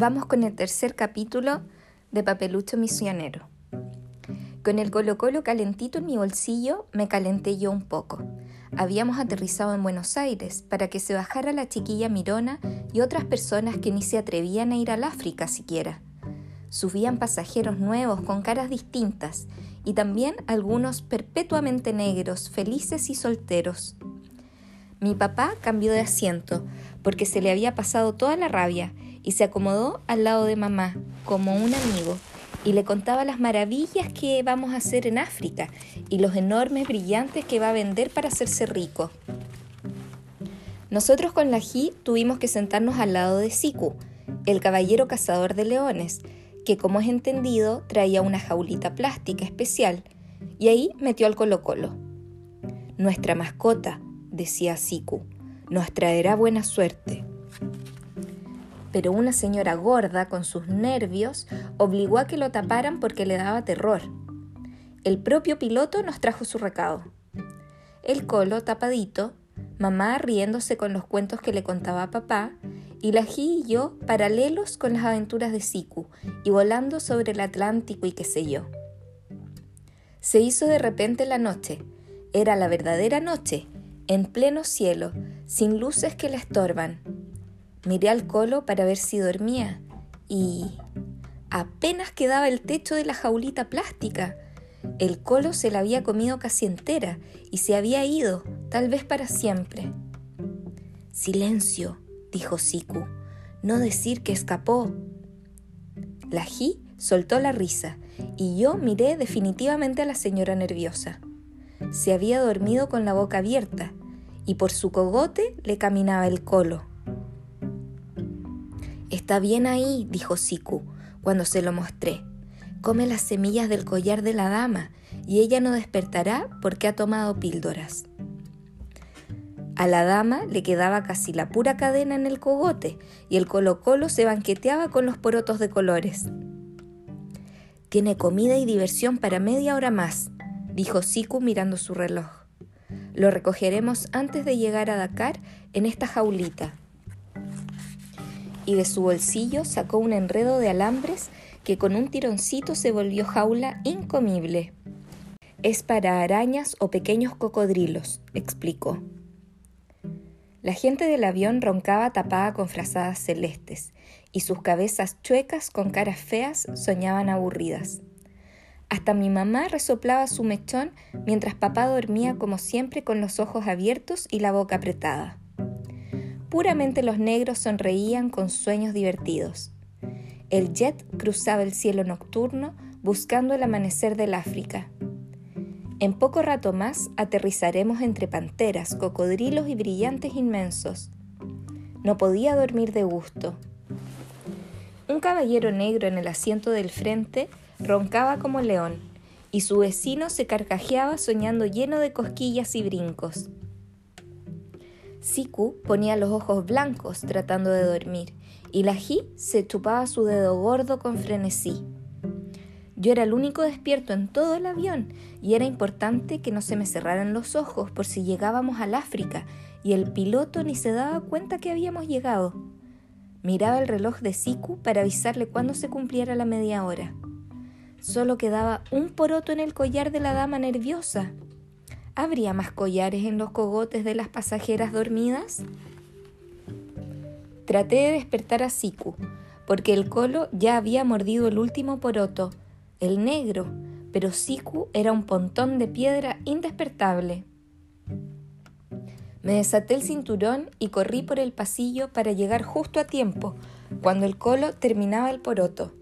Vamos con el tercer capítulo de Papelucho Misionero. Con el Colo Colo calentito en mi bolsillo, me calenté yo un poco. Habíamos aterrizado en Buenos Aires para que se bajara la chiquilla Mirona y otras personas que ni se atrevían a ir al África siquiera. Subían pasajeros nuevos con caras distintas y también algunos perpetuamente negros, felices y solteros. Mi papá cambió de asiento porque se le había pasado toda la rabia y se acomodó al lado de mamá, como un amigo, y le contaba las maravillas que vamos a hacer en África y los enormes brillantes que va a vender para hacerse rico. Nosotros con la Ji tuvimos que sentarnos al lado de Siku, el caballero cazador de leones, que como es entendido traía una jaulita plástica especial, y ahí metió al Colo Colo. Nuestra mascota, decía Siku, nos traerá buena suerte pero una señora gorda, con sus nervios, obligó a que lo taparan porque le daba terror. El propio piloto nos trajo su recado. El colo tapadito, mamá riéndose con los cuentos que le contaba papá, y la G y yo paralelos con las aventuras de Siku y volando sobre el Atlántico y qué sé yo. Se hizo de repente la noche. Era la verdadera noche, en pleno cielo, sin luces que le estorban, Miré al colo para ver si dormía y apenas quedaba el techo de la jaulita plástica. El colo se la había comido casi entera y se había ido, tal vez para siempre. Silencio, dijo Siku, no decir que escapó. La Ji soltó la risa y yo miré definitivamente a la señora nerviosa. Se había dormido con la boca abierta y por su cogote le caminaba el colo. Está bien ahí, dijo Siku, cuando se lo mostré. Come las semillas del collar de la dama y ella no despertará porque ha tomado píldoras. A la dama le quedaba casi la pura cadena en el cogote y el colo colo se banqueteaba con los porotos de colores. Tiene comida y diversión para media hora más, dijo Siku mirando su reloj. Lo recogeremos antes de llegar a Dakar en esta jaulita y de su bolsillo sacó un enredo de alambres que con un tironcito se volvió jaula incomible. Es para arañas o pequeños cocodrilos, explicó. La gente del avión roncaba tapada con frazadas celestes, y sus cabezas chuecas con caras feas soñaban aburridas. Hasta mi mamá resoplaba su mechón mientras papá dormía como siempre con los ojos abiertos y la boca apretada. Puramente los negros sonreían con sueños divertidos. El jet cruzaba el cielo nocturno buscando el amanecer del África. En poco rato más aterrizaremos entre panteras, cocodrilos y brillantes inmensos. No podía dormir de gusto. Un caballero negro en el asiento del frente roncaba como león, y su vecino se carcajeaba soñando lleno de cosquillas y brincos. Siku ponía los ojos blancos tratando de dormir y la Ji se chupaba su dedo gordo con frenesí. Yo era el único despierto en todo el avión y era importante que no se me cerraran los ojos por si llegábamos al África y el piloto ni se daba cuenta que habíamos llegado. Miraba el reloj de Siku para avisarle cuándo se cumpliera la media hora. Solo quedaba un poroto en el collar de la dama nerviosa. ¿Habría más collares en los cogotes de las pasajeras dormidas? Traté de despertar a Siku, porque el colo ya había mordido el último poroto, el negro, pero Siku era un pontón de piedra indespertable. Me desaté el cinturón y corrí por el pasillo para llegar justo a tiempo, cuando el colo terminaba el poroto.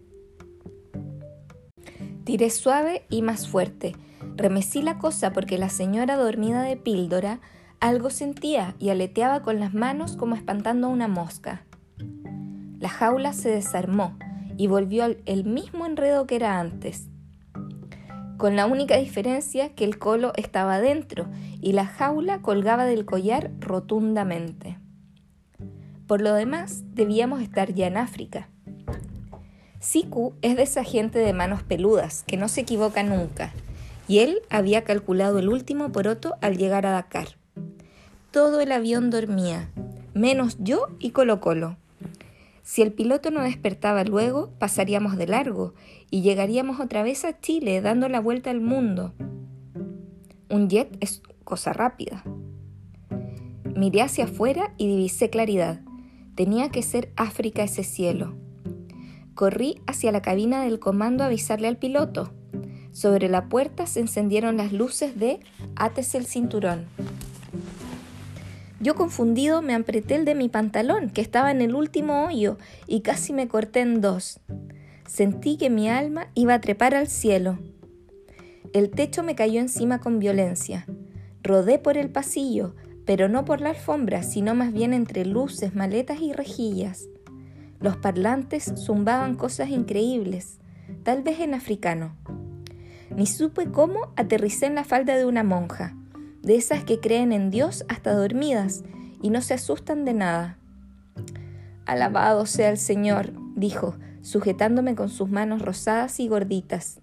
Tiré suave y más fuerte, Remecí la cosa porque la señora dormida de píldora algo sentía y aleteaba con las manos como espantando a una mosca. La jaula se desarmó y volvió el mismo enredo que era antes, con la única diferencia que el colo estaba dentro y la jaula colgaba del collar rotundamente. Por lo demás, debíamos estar ya en África. Siku es de esa gente de manos peludas que no se equivoca nunca y él había calculado el último poroto al llegar a Dakar. Todo el avión dormía, menos yo y Colo Colo. Si el piloto no despertaba luego, pasaríamos de largo y llegaríamos otra vez a Chile dando la vuelta al mundo. Un jet es cosa rápida. Miré hacia afuera y divisé claridad. Tenía que ser África ese cielo. Corrí hacia la cabina del comando a avisarle al piloto. Sobre la puerta se encendieron las luces de Átese el cinturón. Yo confundido me apreté el de mi pantalón, que estaba en el último hoyo, y casi me corté en dos. Sentí que mi alma iba a trepar al cielo. El techo me cayó encima con violencia. Rodé por el pasillo, pero no por la alfombra, sino más bien entre luces, maletas y rejillas. Los parlantes zumbaban cosas increíbles, tal vez en africano. Ni supe cómo aterricé en la falda de una monja de esas que creen en Dios hasta dormidas y no se asustan de nada. Alabado sea el Señor, dijo, sujetándome con sus manos rosadas y gorditas.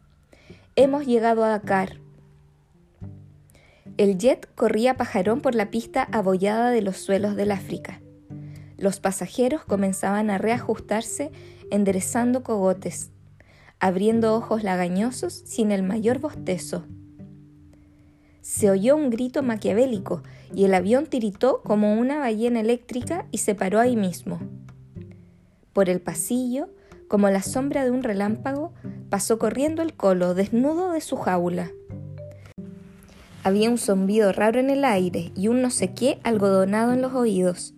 Hemos llegado a Dakar. El jet corría pajarón por la pista abollada de los suelos del África. Los pasajeros comenzaban a reajustarse enderezando cogotes, abriendo ojos lagañosos sin el mayor bostezo se oyó un grito maquiavélico y el avión tiritó como una ballena eléctrica y se paró ahí mismo. Por el pasillo, como la sombra de un relámpago, pasó corriendo el colo desnudo de su jaula. Había un zumbido raro en el aire y un no sé qué algodonado en los oídos.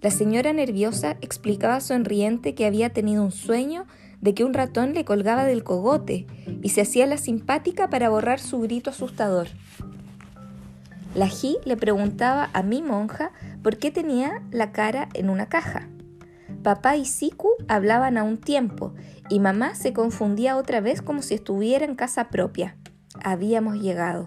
La señora nerviosa explicaba sonriente que había tenido un sueño de que un ratón le colgaba del cogote y se hacía la simpática para borrar su grito asustador. La Ji le preguntaba a mi monja por qué tenía la cara en una caja. Papá y Siku hablaban a un tiempo y mamá se confundía otra vez como si estuviera en casa propia. Habíamos llegado.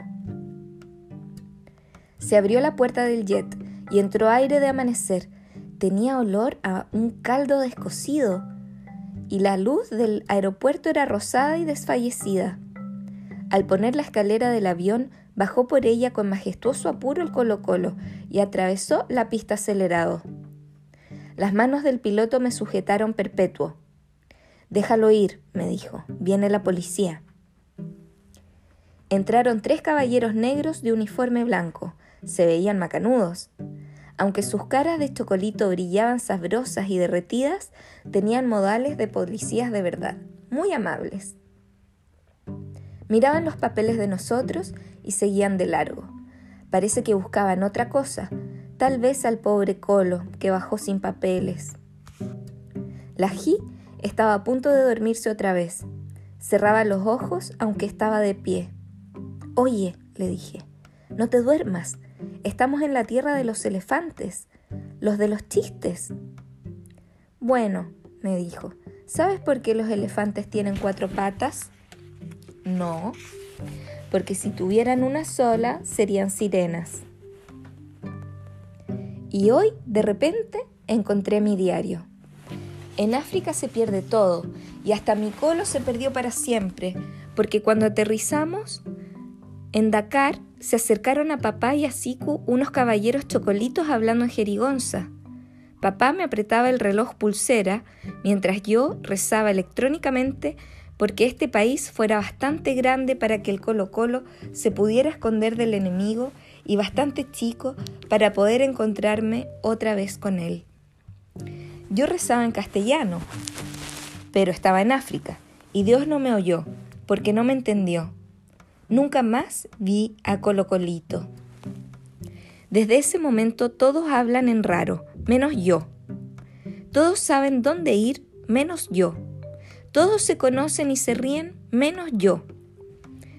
Se abrió la puerta del jet y entró aire de amanecer. Tenía olor a un caldo descosido y la luz del aeropuerto era rosada y desfallecida. Al poner la escalera del avión, bajó por ella con majestuoso apuro el Colo-Colo y atravesó la pista acelerado. Las manos del piloto me sujetaron perpetuo. Déjalo ir, me dijo. Viene la policía. Entraron tres caballeros negros de uniforme blanco. Se veían macanudos. Aunque sus caras de chocolito brillaban sabrosas y derretidas, tenían modales de policías de verdad, muy amables. Miraban los papeles de nosotros y seguían de largo. Parece que buscaban otra cosa, tal vez al pobre Colo, que bajó sin papeles. La Ji estaba a punto de dormirse otra vez. Cerraba los ojos aunque estaba de pie. Oye, le dije, no te duermas, Estamos en la tierra de los elefantes, los de los chistes. Bueno, me dijo, ¿sabes por qué los elefantes tienen cuatro patas? No, porque si tuvieran una sola serían sirenas. Y hoy, de repente, encontré mi diario. En África se pierde todo y hasta mi colo se perdió para siempre, porque cuando aterrizamos en Dakar se acercaron a papá y a Siku unos caballeros chocolitos hablando en jerigonza. Papá me apretaba el reloj pulsera mientras yo rezaba electrónicamente porque este país fuera bastante grande para que el Colo Colo se pudiera esconder del enemigo y bastante chico para poder encontrarme otra vez con él. Yo rezaba en castellano, pero estaba en África y Dios no me oyó porque no me entendió. Nunca más vi a Colocolito. Desde ese momento todos hablan en raro, menos yo. Todos saben dónde ir, menos yo. Todos se conocen y se ríen, menos yo.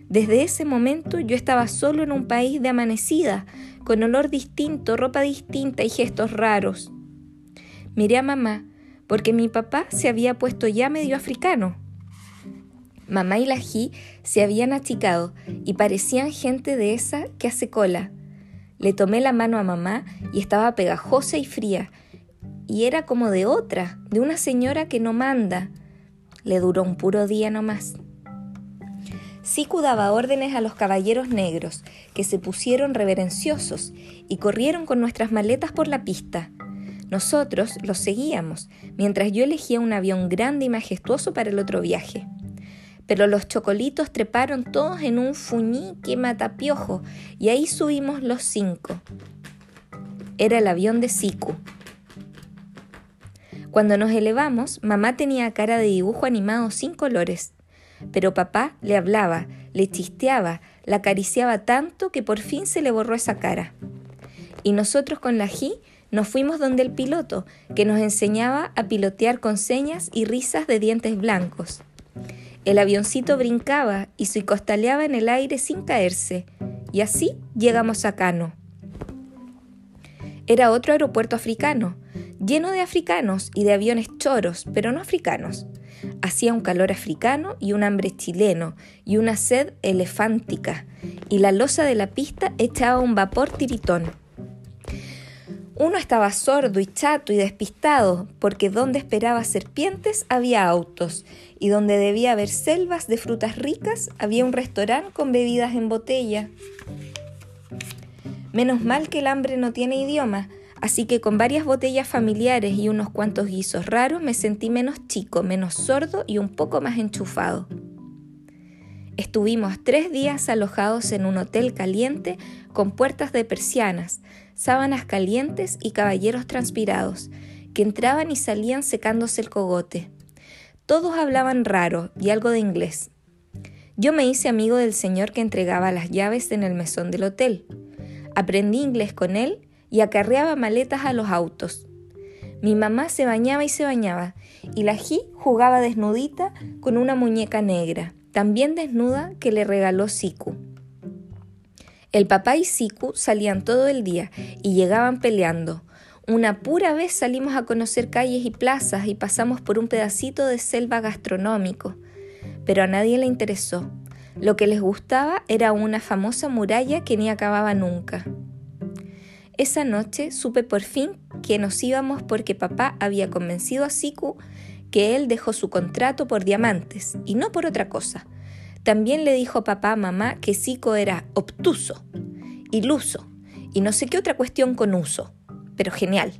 Desde ese momento yo estaba solo en un país de amanecida, con olor distinto, ropa distinta y gestos raros. Miré a mamá, porque mi papá se había puesto ya medio africano. Mamá y la Ji se habían achicado y parecían gente de esa que hace cola. Le tomé la mano a mamá y estaba pegajosa y fría, y era como de otra, de una señora que no manda. Le duró un puro día nomás. Siku daba órdenes a los caballeros negros, que se pusieron reverenciosos y corrieron con nuestras maletas por la pista. Nosotros los seguíamos, mientras yo elegía un avión grande y majestuoso para el otro viaje. Pero los chocolitos treparon todos en un fuñique matapiojo y ahí subimos los cinco. Era el avión de Siku. Cuando nos elevamos, mamá tenía cara de dibujo animado sin colores, pero papá le hablaba, le chisteaba, la acariciaba tanto que por fin se le borró esa cara. Y nosotros con la G nos fuimos donde el piloto, que nos enseñaba a pilotear con señas y risas de dientes blancos. El avioncito brincaba y se costaleaba en el aire sin caerse, y así llegamos a Cano. Era otro aeropuerto africano, lleno de africanos y de aviones choros, pero no africanos. Hacía un calor africano y un hambre chileno y una sed elefántica, y la losa de la pista echaba un vapor tiritón. Uno estaba sordo y chato y despistado, porque donde esperaba serpientes había autos, y donde debía haber selvas de frutas ricas había un restaurante con bebidas en botella. Menos mal que el hambre no tiene idioma, así que con varias botellas familiares y unos cuantos guisos raros me sentí menos chico, menos sordo y un poco más enchufado. Estuvimos tres días alojados en un hotel caliente con puertas de persianas, sábanas calientes y caballeros transpirados, que entraban y salían secándose el cogote. Todos hablaban raro y algo de inglés. Yo me hice amigo del señor que entregaba las llaves en el mesón del hotel. Aprendí inglés con él y acarreaba maletas a los autos. Mi mamá se bañaba y se bañaba, y la Ji jugaba desnudita con una muñeca negra también desnuda, que le regaló Siku. El papá y Siku salían todo el día y llegaban peleando. Una pura vez salimos a conocer calles y plazas y pasamos por un pedacito de selva gastronómico, pero a nadie le interesó. Lo que les gustaba era una famosa muralla que ni acababa nunca. Esa noche supe por fin que nos íbamos porque papá había convencido a Siku que él dejó su contrato por diamantes y no por otra cosa. También le dijo papá a mamá que Sico era obtuso, iluso y no sé qué otra cuestión con uso, pero genial.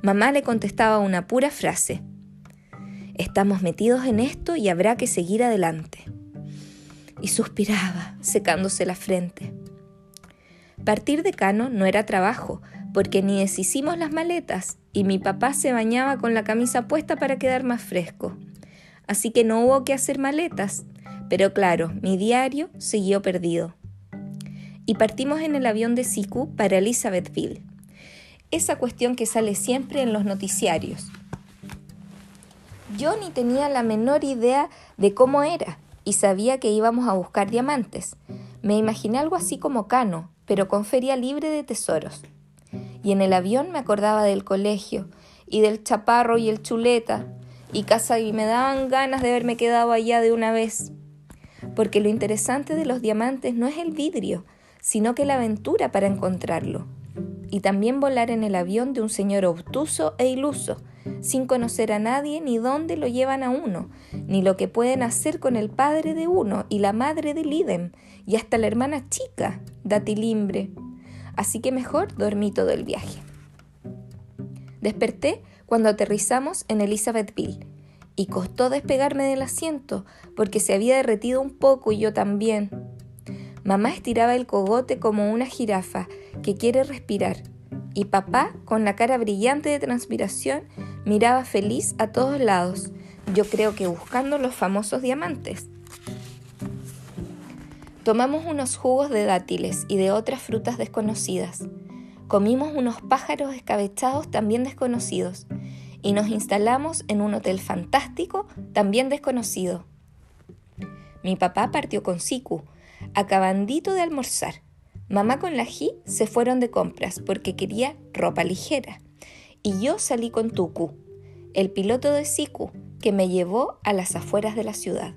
Mamá le contestaba una pura frase. Estamos metidos en esto y habrá que seguir adelante. Y suspiraba, secándose la frente. Partir de Cano no era trabajo, porque ni deshicimos las maletas y mi papá se bañaba con la camisa puesta para quedar más fresco. Así que no hubo que hacer maletas, pero claro, mi diario siguió perdido. Y partimos en el avión de Siku para Elizabethville. Esa cuestión que sale siempre en los noticiarios. Yo ni tenía la menor idea de cómo era y sabía que íbamos a buscar diamantes. Me imaginé algo así como Cano, pero con feria libre de tesoros y en el avión me acordaba del colegio y del chaparro y el chuleta y casa y me daban ganas de haberme quedado allá de una vez. Porque lo interesante de los diamantes no es el vidrio, sino que la aventura para encontrarlo. Y también volar en el avión de un señor obtuso e iluso, sin conocer a nadie ni dónde lo llevan a uno, ni lo que pueden hacer con el padre de uno y la madre del idem, y hasta la hermana chica, Datilimbre, así que mejor dormí todo el viaje. Desperté cuando aterrizamos en Elizabethville y costó despegarme del asiento porque se había derretido un poco y yo también. Mamá estiraba el cogote como una jirafa que quiere respirar y papá, con la cara brillante de transpiración, miraba feliz a todos lados, yo creo que buscando los famosos diamantes. Tomamos unos jugos de dátiles y de otras frutas desconocidas. Comimos unos pájaros escabechados también desconocidos y nos instalamos en un hotel fantástico también desconocido. Mi papá partió con Siku, acabandito de almorzar. Mamá con la Ji se fueron de compras porque quería ropa ligera. Y yo salí con Tuku, el piloto de Siku, que me llevó a las afueras de la ciudad.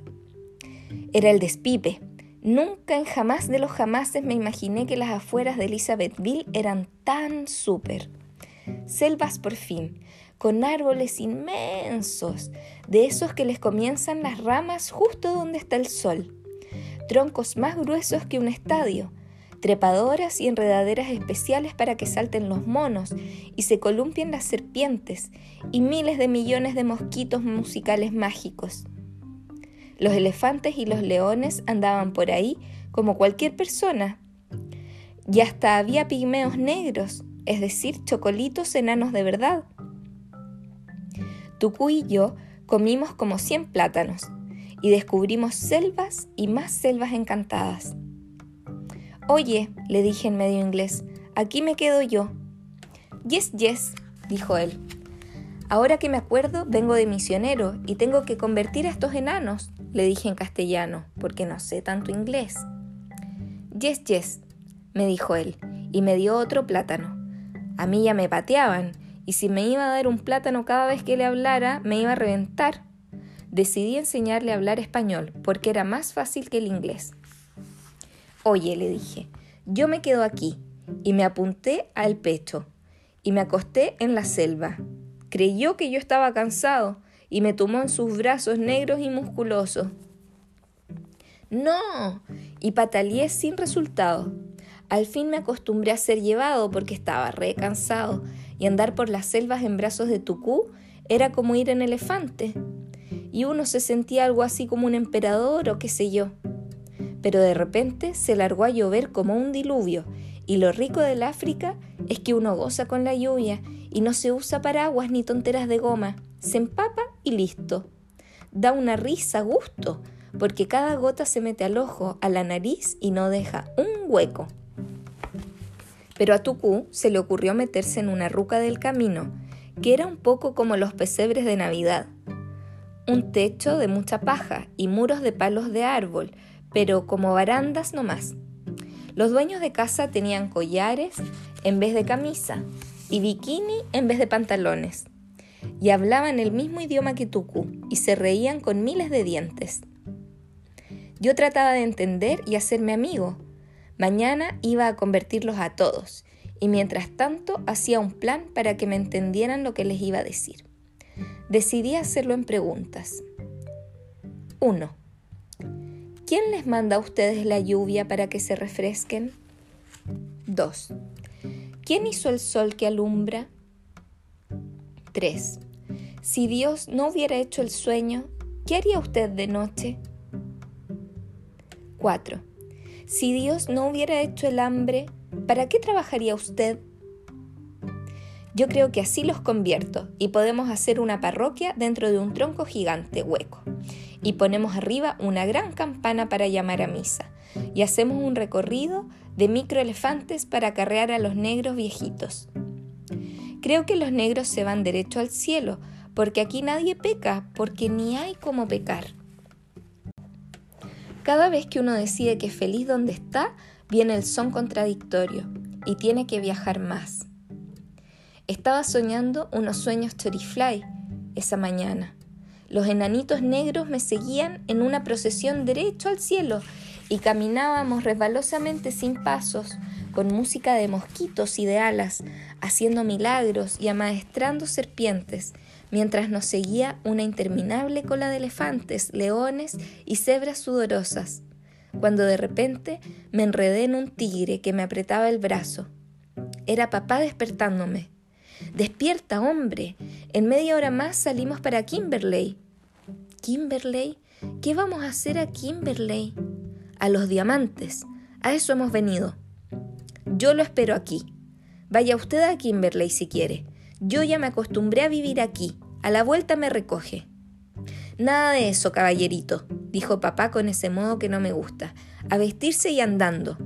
Era el despipe, Nunca en jamás de los jamases me imaginé que las afueras de Elizabethville eran tan súper. Selvas por fin, con árboles inmensos, de esos que les comienzan las ramas justo donde está el sol. Troncos más gruesos que un estadio, trepadoras y enredaderas especiales para que salten los monos y se columpien las serpientes, y miles de millones de mosquitos musicales mágicos. Los elefantes y los leones andaban por ahí como cualquier persona. Y hasta había pigmeos negros, es decir, chocolitos enanos de verdad. Tucú y yo comimos como cien plátanos y descubrimos selvas y más selvas encantadas. Oye, le dije en medio inglés, aquí me quedo yo. Yes, yes, dijo él. Ahora que me acuerdo, vengo de misionero y tengo que convertir a estos enanos, le dije en castellano, porque no sé tanto inglés. Yes, yes, me dijo él, y me dio otro plátano. A mí ya me pateaban, y si me iba a dar un plátano cada vez que le hablara, me iba a reventar. Decidí enseñarle a hablar español, porque era más fácil que el inglés. Oye, le dije, yo me quedo aquí, y me apunté al pecho, y me acosté en la selva. Creyó que yo estaba cansado, y me tomó en sus brazos negros y musculosos. No, y pataleé sin resultado. Al fin me acostumbré a ser llevado porque estaba re cansado, y andar por las selvas en brazos de Tucú era como ir en elefante. Y uno se sentía algo así como un emperador o qué sé yo pero de repente se largó a llover como un diluvio, y lo rico del África es que uno goza con la lluvia y no se usa paraguas ni tonteras de goma, se empapa y listo. Da una risa gusto, porque cada gota se mete al ojo, a la nariz y no deja un hueco. Pero a Tucú se le ocurrió meterse en una ruca del camino, que era un poco como los pesebres de Navidad. Un techo de mucha paja y muros de palos de árbol, pero como barandas no más. Los dueños de casa tenían collares en vez de camisa y bikini en vez de pantalones. Y hablaban el mismo idioma que Tuku y se reían con miles de dientes. Yo trataba de entender y hacerme amigo. Mañana iba a convertirlos a todos y mientras tanto hacía un plan para que me entendieran lo que les iba a decir. Decidí hacerlo en preguntas. 1. ¿Quién les manda a ustedes la lluvia para que se refresquen? 2. ¿Quién hizo el sol que alumbra? 3. Si Dios no hubiera hecho el sueño, ¿qué haría usted de noche? 4. Si Dios no hubiera hecho el hambre, ¿para qué trabajaría usted? Yo creo que así los convierto y podemos hacer una parroquia dentro de un tronco gigante hueco y ponemos arriba una gran campana para llamar a misa y hacemos un recorrido de microelefantes para acarrear a los negros viejitos. Creo que los negros se van derecho al cielo, porque aquí nadie peca, porque ni hay como pecar. Cada vez que uno decide que feliz donde está, viene el son contradictorio y tiene que viajar más. Estaba soñando unos sueños chorifly esa mañana los enanitos negros me seguían en una procesión derecho al cielo y caminábamos resbalosamente sin pasos, con música de mosquitos y de alas, haciendo milagros y amaestrando serpientes, mientras nos seguía una interminable cola de elefantes, leones y cebras sudorosas, cuando de repente me enredé en un tigre que me apretaba el brazo. Era papá despertándome. Despierta, hombre. En media hora más salimos para Kimberley. ¿Kimberley? ¿Qué vamos a hacer a Kimberley? A los diamantes. A eso hemos venido. Yo lo espero aquí. Vaya usted a Kimberley si quiere. Yo ya me acostumbré a vivir aquí. A la vuelta me recoge. Nada de eso, caballerito, dijo papá con ese modo que no me gusta. A vestirse y andando.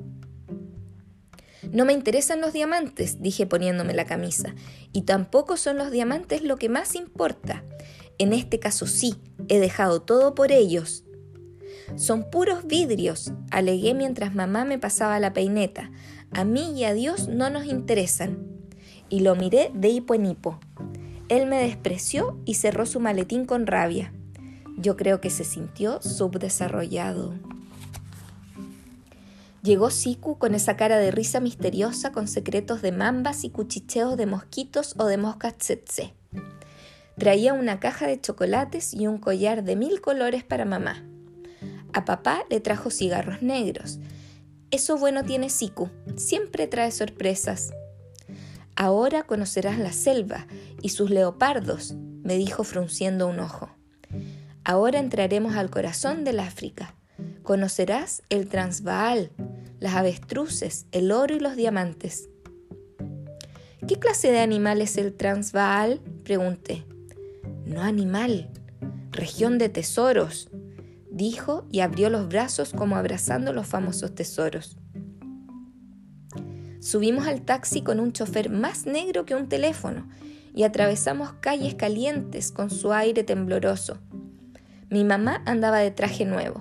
No me interesan los diamantes, dije poniéndome la camisa, y tampoco son los diamantes lo que más importa. En este caso sí, he dejado todo por ellos. Son puros vidrios, alegué mientras mamá me pasaba la peineta. A mí y a Dios no nos interesan. Y lo miré de hipo en hipo. Él me despreció y cerró su maletín con rabia. Yo creo que se sintió subdesarrollado. Llegó Siku con esa cara de risa misteriosa con secretos de mambas y cuchicheos de mosquitos o de moscas tsetse. Traía una caja de chocolates y un collar de mil colores para mamá. A papá le trajo cigarros negros. Eso bueno tiene Siku, siempre trae sorpresas. Ahora conocerás la selva y sus leopardos, me dijo frunciendo un ojo. Ahora entraremos al corazón del África. Conocerás el Transvaal, las avestruces, el oro y los diamantes. ¿Qué clase de animal es el Transvaal? pregunté. No animal, región de tesoros, dijo y abrió los brazos como abrazando los famosos tesoros. Subimos al taxi con un chofer más negro que un teléfono y atravesamos calles calientes con su aire tembloroso. Mi mamá andaba de traje nuevo,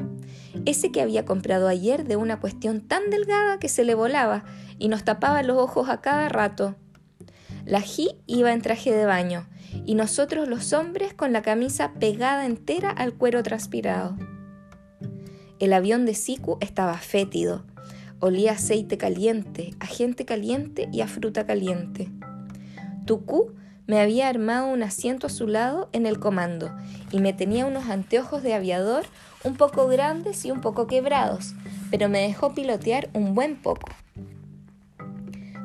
ese que había comprado ayer de una cuestión tan delgada que se le volaba y nos tapaba los ojos a cada rato. La Ji iba en traje de baño y nosotros los hombres con la camisa pegada entera al cuero transpirado. El avión de Siku estaba fétido. Olía aceite caliente, a gente caliente y a fruta caliente. Tuku me había armado un asiento a su lado en el comando y me tenía unos anteojos de aviador un poco grandes y un poco quebrados, pero me dejó pilotear un buen poco.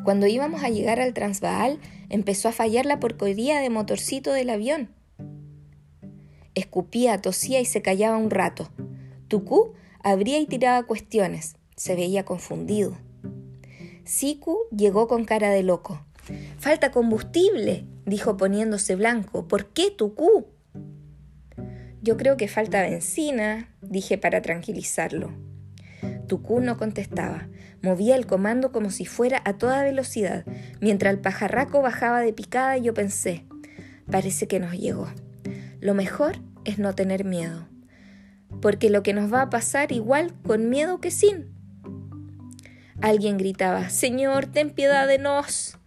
Cuando íbamos a llegar al Transvaal, empezó a fallar la porquería de motorcito del avión. Escupía, tosía y se callaba un rato. Tucú abría y tiraba cuestiones. Se veía confundido. Siku llegó con cara de loco. Falta combustible, dijo poniéndose blanco. ¿Por qué, Tucú? Yo creo que falta benzina, dije para tranquilizarlo. Tucú no contestaba. Movía el comando como si fuera a toda velocidad. Mientras el pajarraco bajaba de picada, yo pensé, parece que nos llegó. Lo mejor es no tener miedo. Porque lo que nos va a pasar igual con miedo que sin. Alguien gritaba, Señor, ten piedad de nos.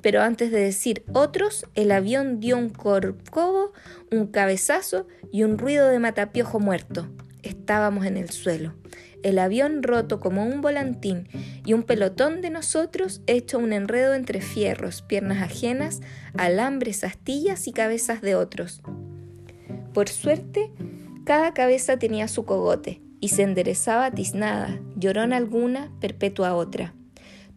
Pero antes de decir otros, el avión dio un corcovo, un cabezazo y un ruido de matapiojo muerto. Estábamos en el suelo el avión roto como un volantín y un pelotón de nosotros hecho un enredo entre fierros, piernas ajenas, alambres, astillas y cabezas de otros. Por suerte, cada cabeza tenía su cogote y se enderezaba tiznada, llorona alguna, perpetua otra.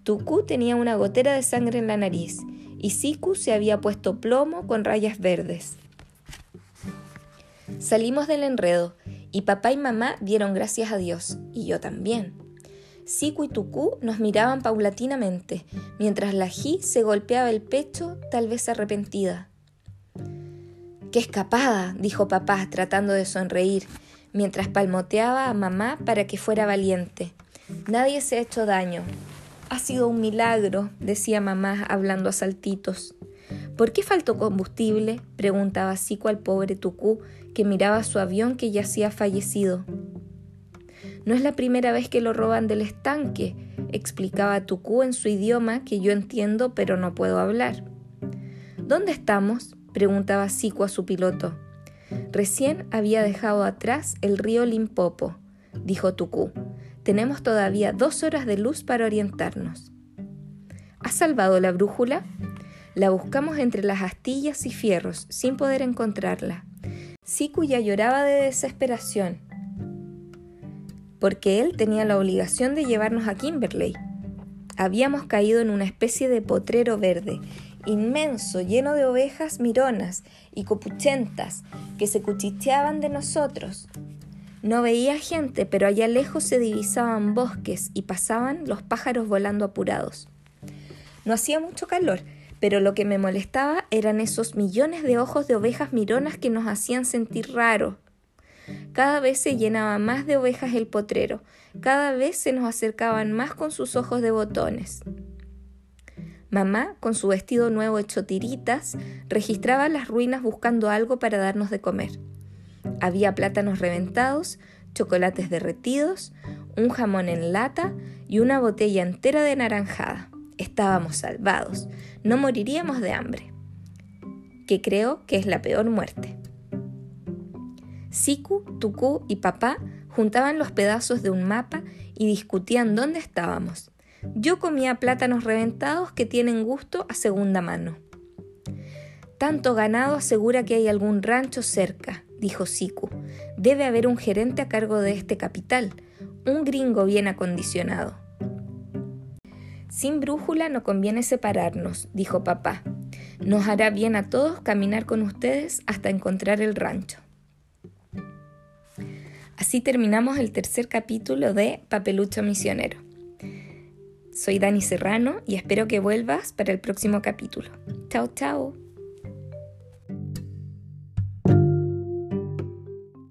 Tuku tenía una gotera de sangre en la nariz y Siku se había puesto plomo con rayas verdes. Salimos del enredo y papá y mamá dieron gracias a Dios, y yo también. Siku y Tuku nos miraban paulatinamente, mientras la Ji se golpeaba el pecho, tal vez arrepentida. ¡Qué escapada! dijo papá, tratando de sonreír, mientras palmoteaba a mamá para que fuera valiente. Nadie se ha hecho daño. Ha sido un milagro, decía mamá hablando a saltitos. ¿Por qué faltó combustible? preguntaba Siku al pobre Tuku, que miraba su avión que yacía fallecido. No es la primera vez que lo roban del estanque, explicaba Tuku en su idioma que yo entiendo pero no puedo hablar. ¿Dónde estamos? preguntaba Siku a su piloto. Recién había dejado atrás el río Limpopo, dijo Tuku. Tenemos todavía dos horas de luz para orientarnos. ¿Has salvado la brújula? La buscamos entre las astillas y fierros, sin poder encontrarla. Siku ya lloraba de desesperación, porque él tenía la obligación de llevarnos a Kimberley. Habíamos caído en una especie de potrero verde, inmenso, lleno de ovejas mironas y copuchentas que se cuchicheaban de nosotros. No veía gente, pero allá lejos se divisaban bosques y pasaban los pájaros volando apurados. No hacía mucho calor, pero lo que me molestaba eran esos millones de ojos de ovejas mironas que nos hacían sentir raros. Cada vez se llenaba más de ovejas el potrero, cada vez se nos acercaban más con sus ojos de botones. Mamá, con su vestido nuevo hecho tiritas, registraba las ruinas buscando algo para darnos de comer. Había plátanos reventados, chocolates derretidos, un jamón en lata y una botella entera de naranjada estábamos salvados, no moriríamos de hambre, que creo que es la peor muerte. Siku, Tuku y papá juntaban los pedazos de un mapa y discutían dónde estábamos. Yo comía plátanos reventados que tienen gusto a segunda mano. Tanto ganado asegura que hay algún rancho cerca, dijo Siku. Debe haber un gerente a cargo de este capital, un gringo bien acondicionado. Sin brújula no conviene separarnos, dijo papá. Nos hará bien a todos caminar con ustedes hasta encontrar el rancho. Así terminamos el tercer capítulo de Papelucho Misionero. Soy Dani Serrano y espero que vuelvas para el próximo capítulo. Chao, chao.